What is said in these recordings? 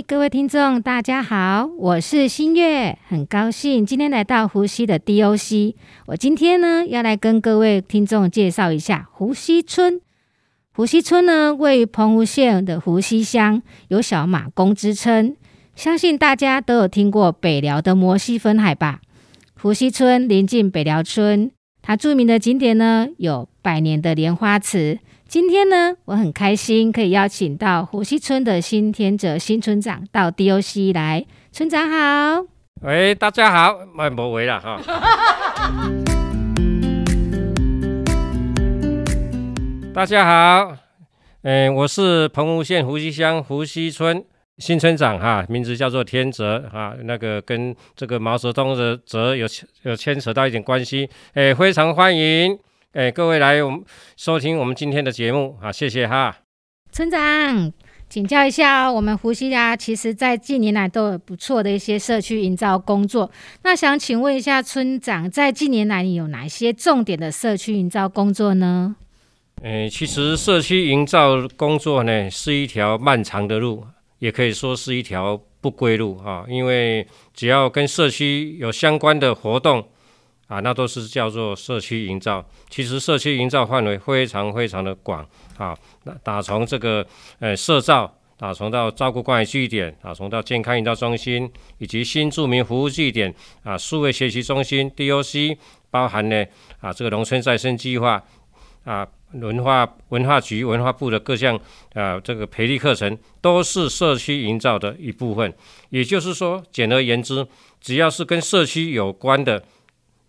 各位听众，大家好，我是新月，很高兴今天来到湖西的 DOC。我今天呢要来跟各位听众介绍一下湖西村。湖西村呢位于澎湖县的湖西乡，有小马公之称。相信大家都有听过北寮的摩西分海吧？湖西村临近北寮村，它著名的景点呢有百年的莲花池。今天呢，我很开心可以邀请到湖西村的新天泽新村长到 DOC 来。村长好，喂，大家好，麦博维了哈。大家好，嗯，我是澎湖县湖西乡湖西村新村长哈，名字叫做天泽哈，那个跟这个毛泽东的泽有有牵扯到一点关系，哎，非常欢迎。哎，各位来我们收听我们今天的节目啊，谢谢哈。村长，请教一下，我们湖西啊，其实在近年来都有不错的一些社区营造工作。那想请问一下村长，在近年来你有哪些重点的社区营造工作呢？哎，其实社区营造工作呢，是一条漫长的路，也可以说是一条不归路啊。因为只要跟社区有相关的活动。啊，那都是叫做社区营造。其实社区营造范围非常非常的广啊，那打从这个呃社造，打从到照顾关爱据点，打从到健康营造中心，以及新住民服务据点啊，数位学习中心 DOC，包含呢啊这个农村再生计划啊，文化文化局文化部的各项啊这个培力课程，都是社区营造的一部分。也就是说，简而言之，只要是跟社区有关的。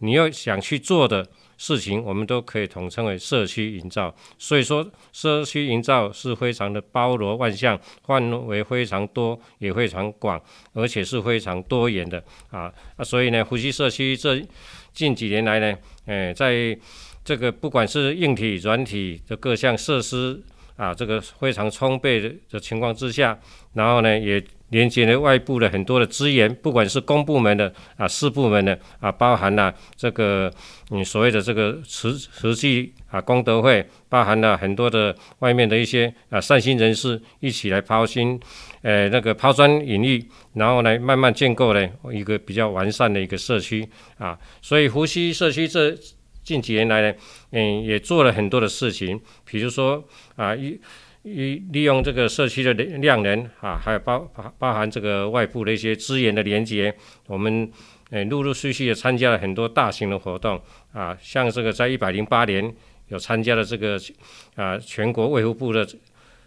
你要想去做的事情，我们都可以统称为社区营造。所以说，社区营造是非常的包罗万象，范围非常多，也非常广，而且是非常多元的啊。啊，所以呢，呼吸社区这近几年来呢，诶，在这个不管是硬体、软体的各项设施啊，这个非常充沛的情况之下，然后呢，也。连接了外部的很多的资源，不管是公部门的啊、市部门的啊，包含了这个嗯所谓的这个慈慈济啊功德会，包含了很多的外面的一些啊善心人士一起来抛心，呃那个抛砖引玉，然后来慢慢建构呢一个比较完善的一个社区啊。所以湖西社区这近几年来呢，嗯也做了很多的事情，比如说啊一。利利用这个社区的量能啊，还有包包含这个外部的一些资源的连接，我们诶陆陆续续的参加了很多大型的活动啊，像这个在一百零八年有参加了这个啊全国卫福部的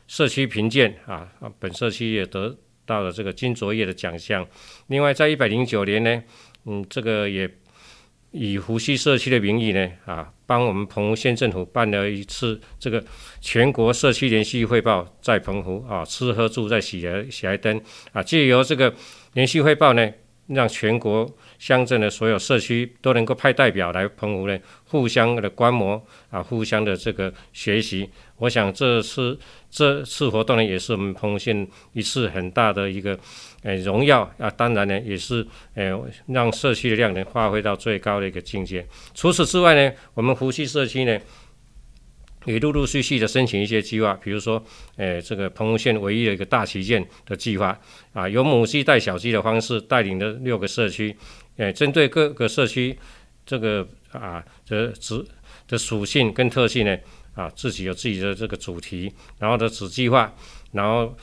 社区评鉴啊，本社区也得到了这个金卓越的奖项。另外在一百零九年呢，嗯，这个也。以湖西社区的名义呢，啊，帮我们澎湖县政府办了一次这个全国社区联系汇报，在澎湖啊，吃喝住在喜来喜来登啊，借由这个联系汇报呢，让全国乡镇的所有社区都能够派代表来澎湖呢，互相的观摩啊，互相的这个学习。我想这次这次活动呢，也是我们澎湖县一次很大的一个。呃，荣耀啊，当然呢，也是呃，让社区的量能发挥到最高的一个境界。除此之外呢，我们湖西社区呢，也陆陆续续的申请一些计划，比如说，诶，这个澎湖县唯一的一个大旗舰的计划啊，由母鸡带小鸡的方式带领的六个社区，诶，针对各个社区这个啊的子的属性跟特性呢，啊，自己有自己的这个主题，然后的子计划，然后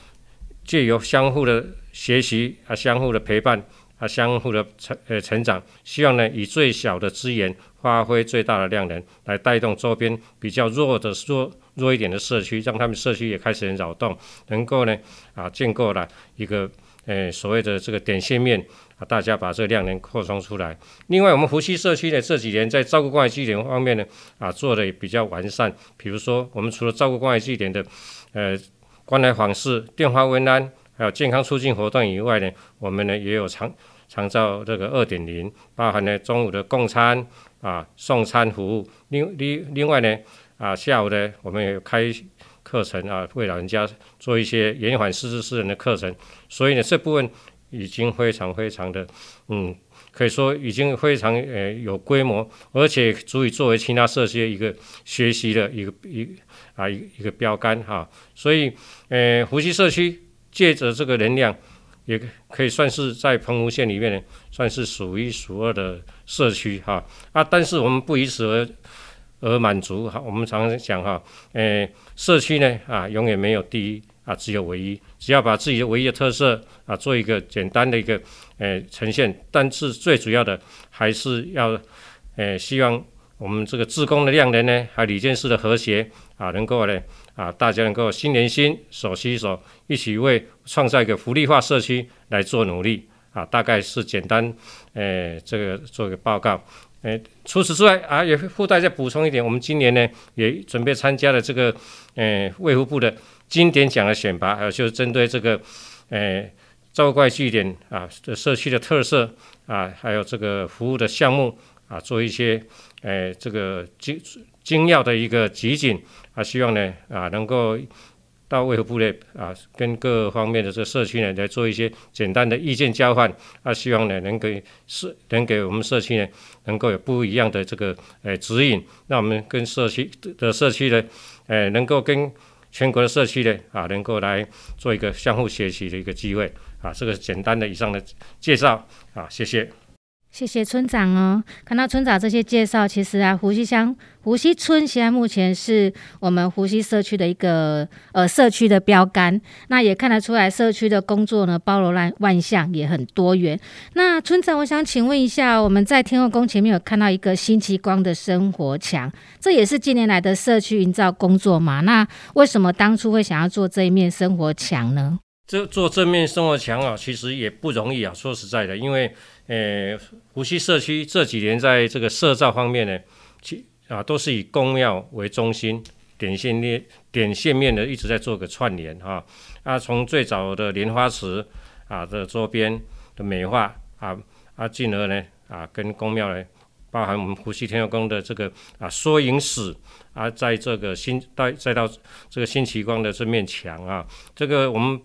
借由相互的。学习啊，相互的陪伴相互的成呃成长，希望呢以最小的资源发挥最大的量能，来带动周边比较弱的弱弱一点的社区，让他们社区也开始扰动，能够呢啊建构了一个呃所谓的这个点线面啊，大家把这个量能扩充出来。另外，我们湖西社区呢这几年在照顾关爱据点方面呢啊做的也比较完善，比如说我们除了照顾关爱据点的呃关来访视、电话问安。还有健康促进活动以外呢，我们呢也有长长照这个二点零，包含呢中午的供餐啊送餐服务，另另另外呢啊下午呢我们也有开课程啊为老人家做一些延缓失智失能的课程，所以呢这部分已经非常非常的嗯可以说已经非常呃有规模，而且足以作为其他社区一个学习的一个一啊一一个标杆哈，所以呃湖西社区。借着这个能量也可以算是在澎湖县里面呢，算是数一数二的社区哈啊。但是我们不以此而而满足哈。我们常常讲哈，诶，社区呢啊，永远没有第一啊，只有唯一。只要把自己的唯一的特色啊，做一个简单的一个诶呈现。但是最主要的还是要诶，希望我们这个自工的量能呢，还有李建事的和谐啊，能够呢。啊，大家能够心连心，手牵手，一起为创造一个福利化社区来做努力啊！大概是简单，诶，这个做个报告。诶，除此之外啊，也附带再补充一点，我们今年呢也准备参加了这个，诶，卫福部的经典奖的选拔，还有就是针对这个，诶，招怪据点啊的社区的特色啊，还有这个服务的项目啊，做一些，诶，这个精精要的一个集锦。啊，希望呢啊，能够到卫福部内啊，跟各方面的这社区呢来做一些简单的意见交换。啊，希望呢能给社能给我们社区呢能够有不一样的这个诶指引，让我们跟社区的社区呢，诶能够跟全国的社区呢啊，能够来做一个相互学习的一个机会。啊，这个简单的以上的介绍啊，谢谢。谢谢村长哦，看到村长这些介绍，其实啊，湖西乡湖西村现在目前是我们湖西社区的一个呃社区的标杆。那也看得出来，社区的工作呢包罗万万象，也很多元。那村长，我想请问一下，我们在天后宫前面有看到一个新奇光的生活墙，这也是近年来的社区营造工作嘛？那为什么当初会想要做这一面生活墙呢？这做正面生活墙啊，其实也不容易啊。说实在的，因为呃，湖西社区这几年在这个社造方面呢，其啊都是以公庙为中心，点线面点线面的一直在做个串联哈。啊，从最早的莲花池啊的周边的美化啊啊，进而呢啊跟公庙呢，包含我们湖西天后宫的这个啊缩影史。啊，在这个新到再到这个新奇光的这面墙啊，这个我们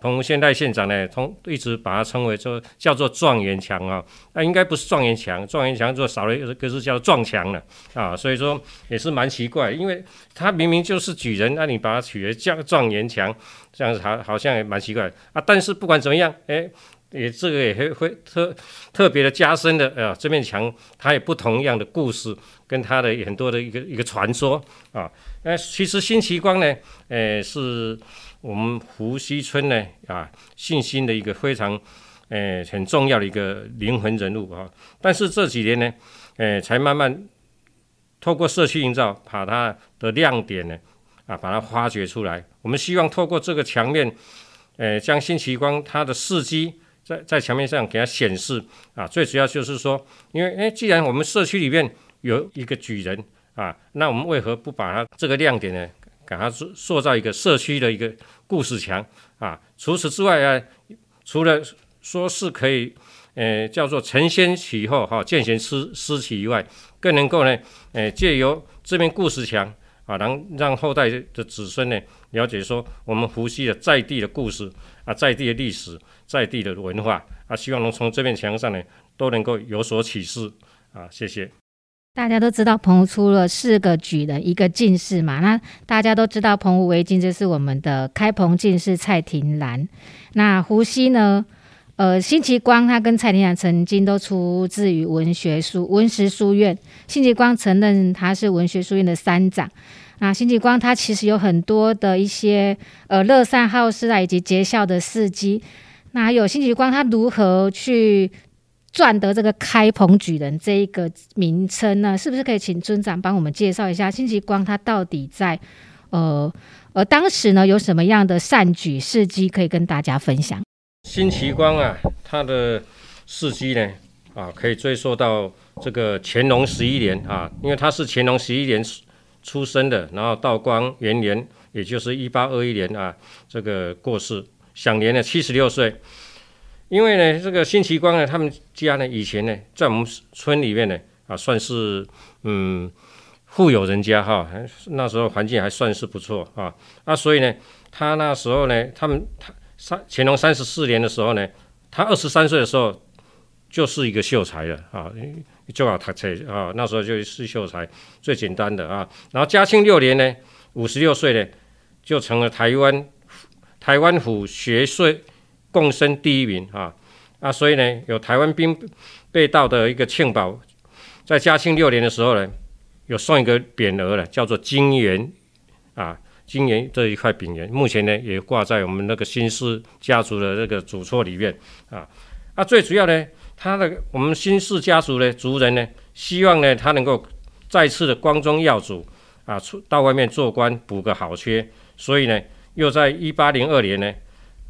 澎湖县代县长呢，从一直把它称为说叫做状元墙啊，那应该不是状元墙，状元墙就少了一个是叫撞墙了啊，所以说也是蛮奇怪，因为它明明就是举人，那你把它取为叫状元墙，这样子好好像也蛮奇怪啊。但是不管怎么样，哎。也这个也会会特特别的加深的啊，这面墙它有不同样的故事，跟它的很多的一个一个传说啊。那其实新奇光呢，诶，是我们湖西村呢啊信心的一个非常诶很重要的一个灵魂人物啊。但是这几年呢，诶，才慢慢透过社区营造，把它的亮点呢啊把它发掘出来。我们希望透过这个墙面，诶，将新奇光它的事迹。在在墙面上给它显示啊，最主要就是说，因为诶，既然我们社区里面有一个举人啊，那我们为何不把它这个亮点呢，给它塑塑造一个社区的一个故事墙啊？除此之外啊，除了说是可以，呃，叫做承先启后哈，见贤思思齐以外，更能够呢，呃，借由这面故事墙啊，能让后代的子孙呢，了解说我们湖西的在地的故事啊，在地的历史。在地的文化啊，希望能从这面墙上呢都能够有所启示啊！谢谢。大家都知道澎湖出了四个举人，一个进士嘛。那大家都知道澎湖为进，这是我们的开澎进士蔡廷兰。那湖西呢？呃，辛奇光他跟蔡廷兰曾经都出自于文学书文史书院。辛奇光承认他是文学书院的三长。那辛奇光他其实有很多的一些呃乐善好施啊，以及结孝的事迹。那还有新奇光，他如何去赚得这个开鹏举人这一个名称呢？是不是可以请村长帮我们介绍一下新奇光他到底在呃呃当时呢有什么样的善举事迹可以跟大家分享？新奇光啊，他的事迹呢啊可以追溯到这个乾隆十一年啊，因为他是乾隆十一年出生的，然后道光元年，也就是一八二一年啊，这个过世。享年呢七十六岁，因为呢这个辛奇光呢，他们家呢以前呢在我们村里面呢啊算是嗯富有人家哈，那时候环境还算是不错啊啊，所以呢他那时候呢他们他三乾隆三十四年的时候呢，他二十三岁的时候就是一个秀才了啊，就要他才啊那时候就是秀才最简单的啊，然后嘉庆六年呢五十六岁呢就成了台湾。台湾府学税共生第一名啊。啊，所以呢，有台湾兵被盗的一个庆宝，在嘉庆六年的时候呢，有送一个匾额了，叫做金元啊，金元这一块匾额，目前呢也挂在我们那个新氏家族的那个主厝里面啊。啊，最主要呢，他的我们新氏家族的族人呢，希望呢他能够再次的光宗耀祖啊，出到外面做官补个好缺，所以呢，又在一八零二年呢。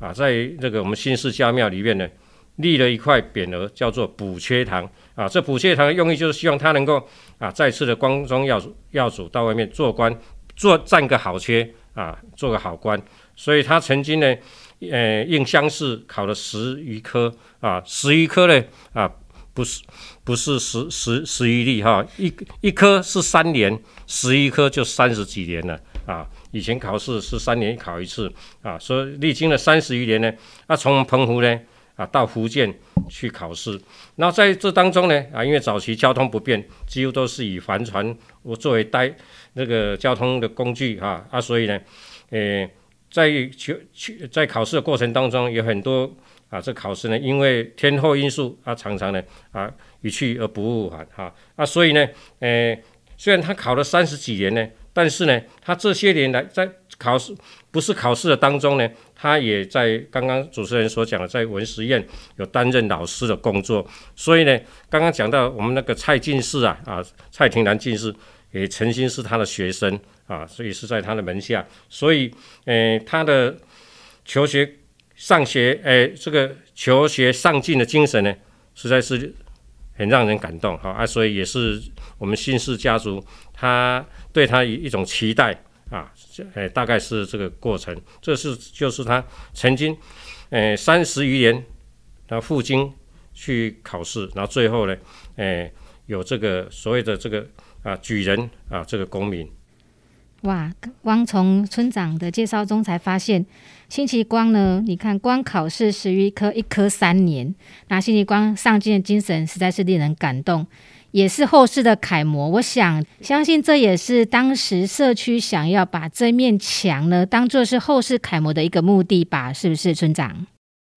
啊，在这个我们新市家庙里面呢，立了一块匾额，叫做补缺堂。啊，这补缺堂的用意就是希望他能够啊，再次的光宗耀祖，耀祖到外面做官，做占个好缺啊，做个好官。所以他曾经呢，呃，应乡试考了十余科啊，十余科呢啊，不是不是十十十余例哈，一一科是三年，十一科就三十几年了啊。以前考试是三年考一次啊，所以历经了三十余年呢，啊，从澎湖呢啊到福建去考试，那在这当中呢啊，因为早期交通不便，几乎都是以帆船我作为代那个交通的工具啊啊，所以呢，诶，在去去在考试的过程当中有很多啊，这考试呢因为天候因素啊，常常呢啊一去而不复返哈啊，所以呢，诶，虽然他考了三十几年呢。但是呢，他这些年来在考试不是考试的当中呢，他也在刚刚主持人所讲的，在文实验有担任老师的工作。所以呢，刚刚讲到我们那个蔡进士啊啊，蔡廷南进士也曾经是他的学生啊，所以是在他的门下。所以，呃，他的求学上学，呃，这个求学上进的精神呢，实在是很让人感动哈啊，所以也是我们新氏家族他。对他一一种期待啊，诶，大概是这个过程。这是就是他曾经，诶，三十余年，他赴京去考试，然后最后呢，诶，有这个所谓的这个啊举人啊这个功名。哇，光从村长的介绍中才发现，辛奇光呢，你看光考试十余科，一科三年，那辛奇光上进的精神实在是令人感动。也是后世的楷模，我想相信这也是当时社区想要把这面墙呢当做是后世楷模的一个目的吧？是不是村长？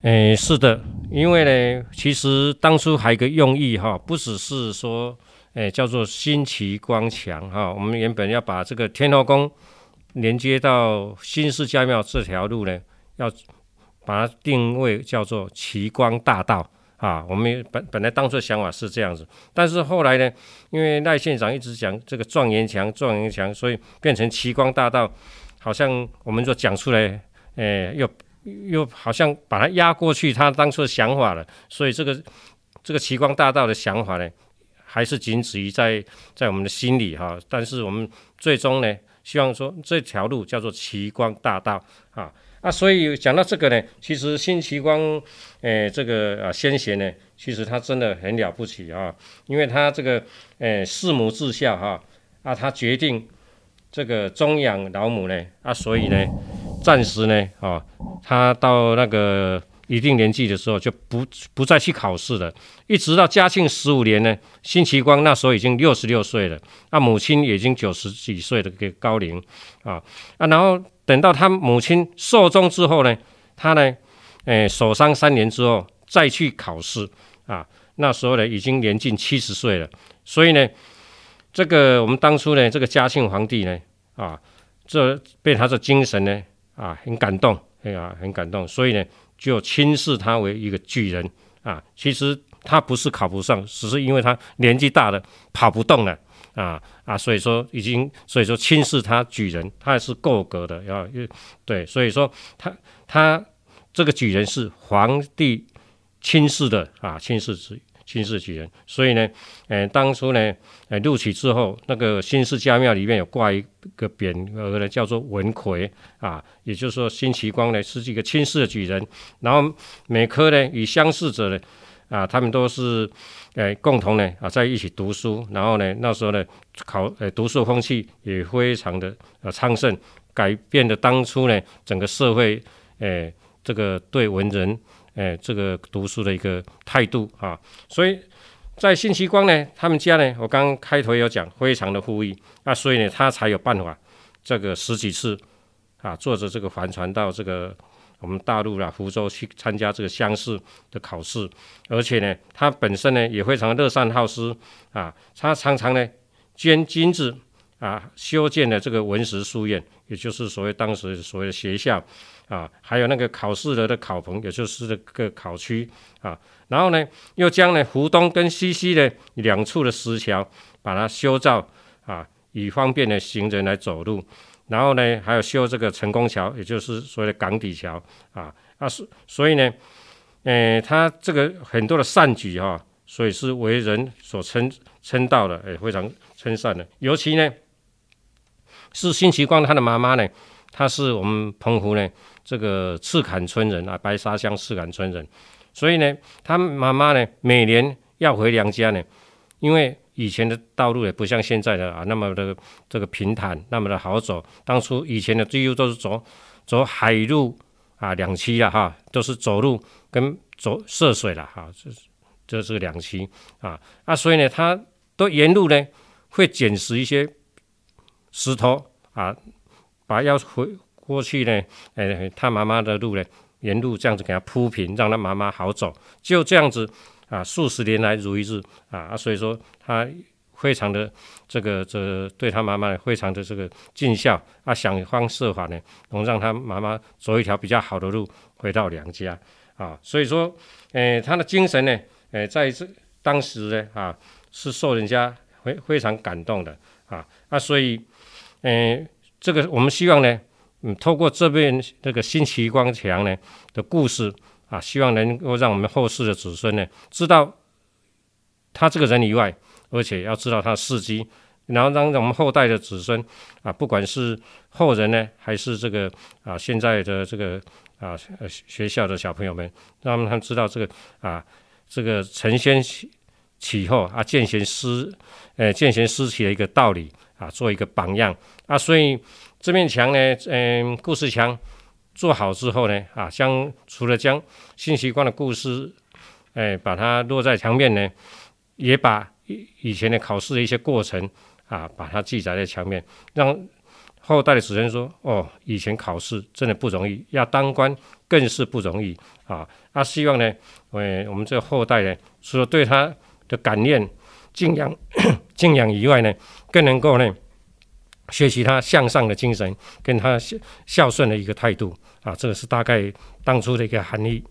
诶，是的，因为呢，其实当初还有个用意哈，不只是说，诶，叫做新奇光墙哈，我们原本要把这个天后宫连接到新式家庙这条路呢，要把它定位叫做奇光大道。啊，我们本本来当初的想法是这样子，但是后来呢，因为赖县长一直讲这个状元墙，状元墙，所以变成奇光大道，好像我们就讲出来，诶，又又好像把它压过去，他当初的想法了，所以这个这个奇光大道的想法呢，还是仅止于在在我们的心里哈，但是我们最终呢，希望说这条路叫做奇光大道啊。啊，所以讲到这个呢，其实新奇光，诶，这个啊先贤呢，其实他真的很了不起啊，因为他这个诶弑母至孝哈，啊，他决定这个终养老母呢，啊，所以呢，暂时呢，啊，他到那个一定年纪的时候就不不再去考试了，一直到嘉庆十五年呢，辛奇光那时候已经六十六岁了，啊，母亲已经九十几岁的个高龄。啊，啊，然后。等到他母亲寿终之后呢，他呢，诶，守丧三年之后再去考试。啊，那时候呢已经年近七十岁了，所以呢，这个我们当初呢，这个嘉庆皇帝呢，啊，这被他的精神呢，啊，很感动，哎呀，很感动，所以呢，就轻视他为一个举人啊。其实他不是考不上，只是因为他年纪大了，跑不动了。啊啊，所以说已经，所以说轻视他举人，他还是够格的，啊对，所以说他他这个举人是皇帝轻视的啊，轻视之亲视举人，所以呢，呃，当初呢，呃，录取之后，那个新式家庙里面有挂一个匾额呢，叫做文魁啊，也就是说辛奇光呢是一个亲视的举人，然后每科呢与相似者呢。啊，他们都是，诶，共同呢啊，在一起读书，然后呢，那时候呢，考，诶，读书风气也非常的呃昌盛，改变了当初呢整个社会，诶，这个对文人，诶，这个读书的一个态度啊，所以在信息光呢，他们家呢，我刚开头有讲，非常的富裕，那所以呢，他才有办法，这个十几次啊，坐着这个帆船到这个。我们大陆啦福州去参加这个乡试的考试，而且呢，他本身呢也非常乐善好施啊，他常常呢捐金子啊，修建了这个文史书院，也就是所谓当时所谓的学校啊，还有那个考试的的考棚，也就是这个考区啊，然后呢，又将呢湖东跟西溪的两处的石桥把它修造啊，以方便呢行人来走路。然后呢，还有修这个成功桥，也就是所谓的港底桥啊啊，所所以呢，呃，他这个很多的善举哈，所以是为人所称称道的，哎，非常称善的。尤其呢，是辛其光他的妈妈呢，她是我们澎湖呢这个赤坎村人啊，白沙乡赤坎村人，所以呢，他妈妈呢每年要回娘家呢，因为。以前的道路也不像现在的啊那么的这个平坦，那么的好走。当初以前的几乎都是走走海路啊两栖了哈，都是走路跟走涉水了哈，这是这是两栖啊啊，所以呢，他都沿路呢会捡拾一些石头啊，把要回过去呢，哎，他妈妈的路呢，沿路这样子给他铺平，让他妈妈好走，就这样子。啊，数十年来如一日啊，所以说他非常的这个这对他妈妈非常的这个尽孝啊，想方设法呢，能让他妈妈走一条比较好的路回到娘家啊。所以说，诶，他的精神呢，诶，在这当时呢啊，是受人家非非常感动的啊啊，所以，嗯，这个我们希望呢，嗯，透过这边这个新奇光墙呢的故事。啊，希望能够让我们后世的子孙呢，知道他这个人以外，而且要知道他的事迹，然后让我们后代的子孙啊，不管是后人呢，还是这个啊现在的这个啊学校的小朋友们，让他们知道这个啊这个陈先启后啊见贤思呃见贤思齐的一个道理啊，做一个榜样啊，所以这面墙呢，嗯，故事墙。做好之后呢，啊，将除了将新习惯的故事，哎，把它落在墙面呢，也把以前的考试的一些过程啊，把它记载在墙面，让后代的子孙说，哦，以前考试真的不容易，要当官更是不容易啊。他希望呢，哎，我们这后代呢，除了对他的感念、敬仰、敬仰以外呢，更能够呢。学习他向上的精神，跟他孝孝顺的一个态度啊，这个是大概当初的一个含义。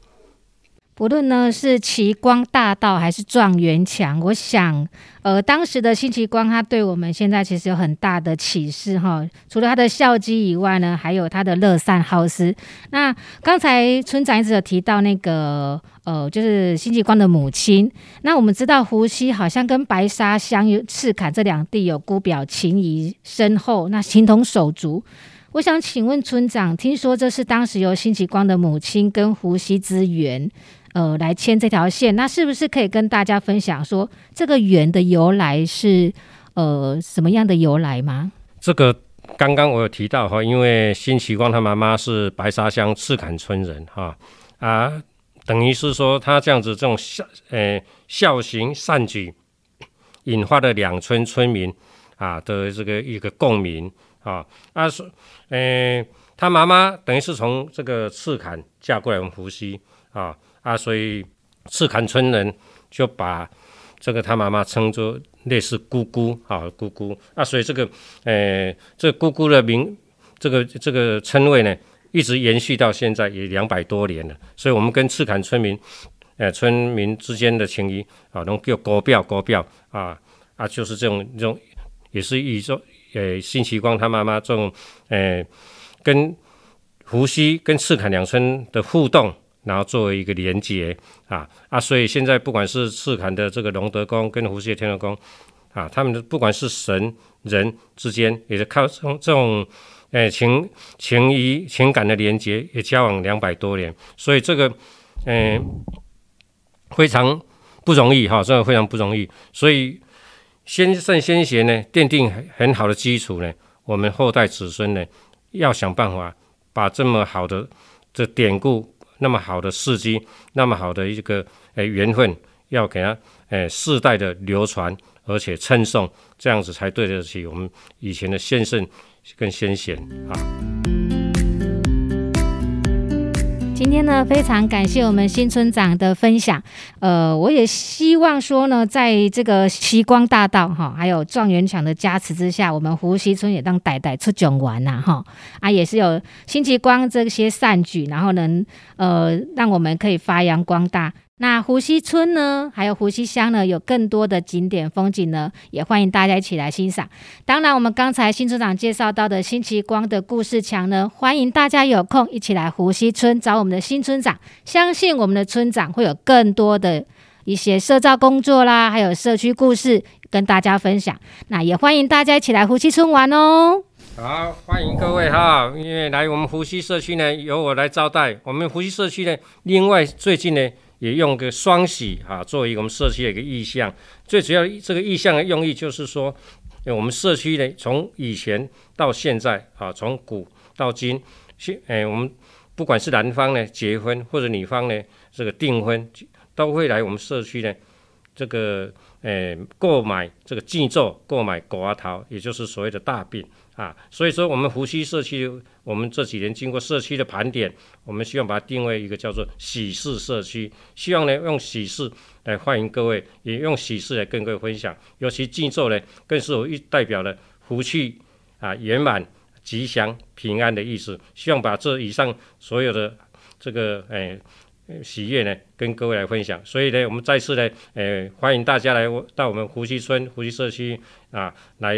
不论呢是奇光大道还是状元墙，我想，呃，当时的新奇光他对我们现在其实有很大的启示哈。除了他的孝基以外呢，还有他的乐善好施。那刚才村长一直有提到那个，呃，就是新奇光的母亲。那我们知道湖西好像跟白沙乡赤坎这两地有姑表情谊深厚，那情同手足。我想请问村长，听说这是当时由新奇光的母亲跟湖西之缘。呃，来牵这条线，那是不是可以跟大家分享说这个圆的由来是呃什么样的由来吗？这个刚刚我有提到哈，因为辛启光他妈妈是白沙乡赤坎村人哈啊，等于是说他这样子这种孝呃孝行善举，引发了两村村民啊的这个一个共鸣啊啊是呃他妈妈等于是从这个赤坎嫁过来我们湖西啊。啊，所以赤坎村人就把这个他妈妈称作类似姑姑啊，姑姑。啊，所以这个，呃，这姑姑的名，这个这个称谓呢，一直延续到现在也两百多年了。所以，我们跟赤坎村民，呃，村民之间的情谊啊，能叫国表国表啊啊，就是这种这种，也是以这呃辛其光他妈妈这种，呃，跟湖西跟赤坎两村的互动。然后作为一个连接啊啊，所以现在不管是赤坎的这个龙德宫跟湖西的天德宫啊，他们的不管是神人之间，也是靠这种这种诶情情谊情感的连接，也交往两百多年，所以这个嗯非常不容易哈，真的非常不容易。所以先圣先贤呢，奠定很很好的基础呢，我们后代子孙呢，要想办法把这么好的这典故。那么好的时机，那么好的一个诶缘分，要给他诶世代的流传，而且称颂，这样子才对得起我们以前的先圣跟先贤啊。今天呢，非常感谢我们新村长的分享。呃，我也希望说呢，在这个奇光大道哈，还有状元墙的加持之下，我们湖西村也当代代出囧玩呐哈啊，也是有新奇光这些善举，然后能呃，让我们可以发扬光大。那湖西村呢，还有湖西乡呢，有更多的景点风景呢，也欢迎大家一起来欣赏。当然，我们刚才新村长介绍到的新奇光的故事墙呢，欢迎大家有空一起来湖西村找我们的新村长。相信我们的村长会有更多的一些社造工作啦，还有社区故事跟大家分享。那也欢迎大家一起来湖西村玩哦。好，欢迎各位哈，因为来我们湖西社区呢，由我来招待。我们湖西社区呢，另外最近呢。也用个双喜哈作为我们社区的一个意向，最主要这个意向的用意就是说，我们社区呢从以前到现在啊，从古到今，现哎我们不管是男方呢结婚或者女方呢这个订婚，都会来我们社区呢这个诶购买这个祭咒，购买狗阿桃，也就是所谓的大病。啊，所以说我们湖西社区，我们这几年经过社区的盘点，我们希望把它定位一个叫做喜事社区，希望呢用喜事来欢迎各位，也用喜事来跟各位分享。尤其祭咒呢，更是有一代表了福气啊、圆满、吉祥、平安的意思。希望把这以上所有的这个哎喜悦呢，跟各位来分享。所以呢，我们再次呢，诶欢迎大家来到我们湖西村、湖西社区啊来。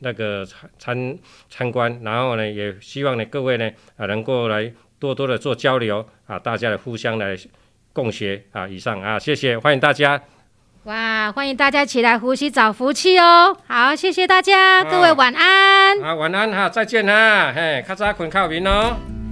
那个参参参观，然后呢，也希望呢各位呢啊能够来多多的做交流啊，大家的互相来共学啊。以上啊，谢谢，欢迎大家。哇，欢迎大家起来呼吸找福气哦。好，谢谢大家，各位晚安。好，晚安哈，再见哈，嘿，咔嚓困靠眠哦。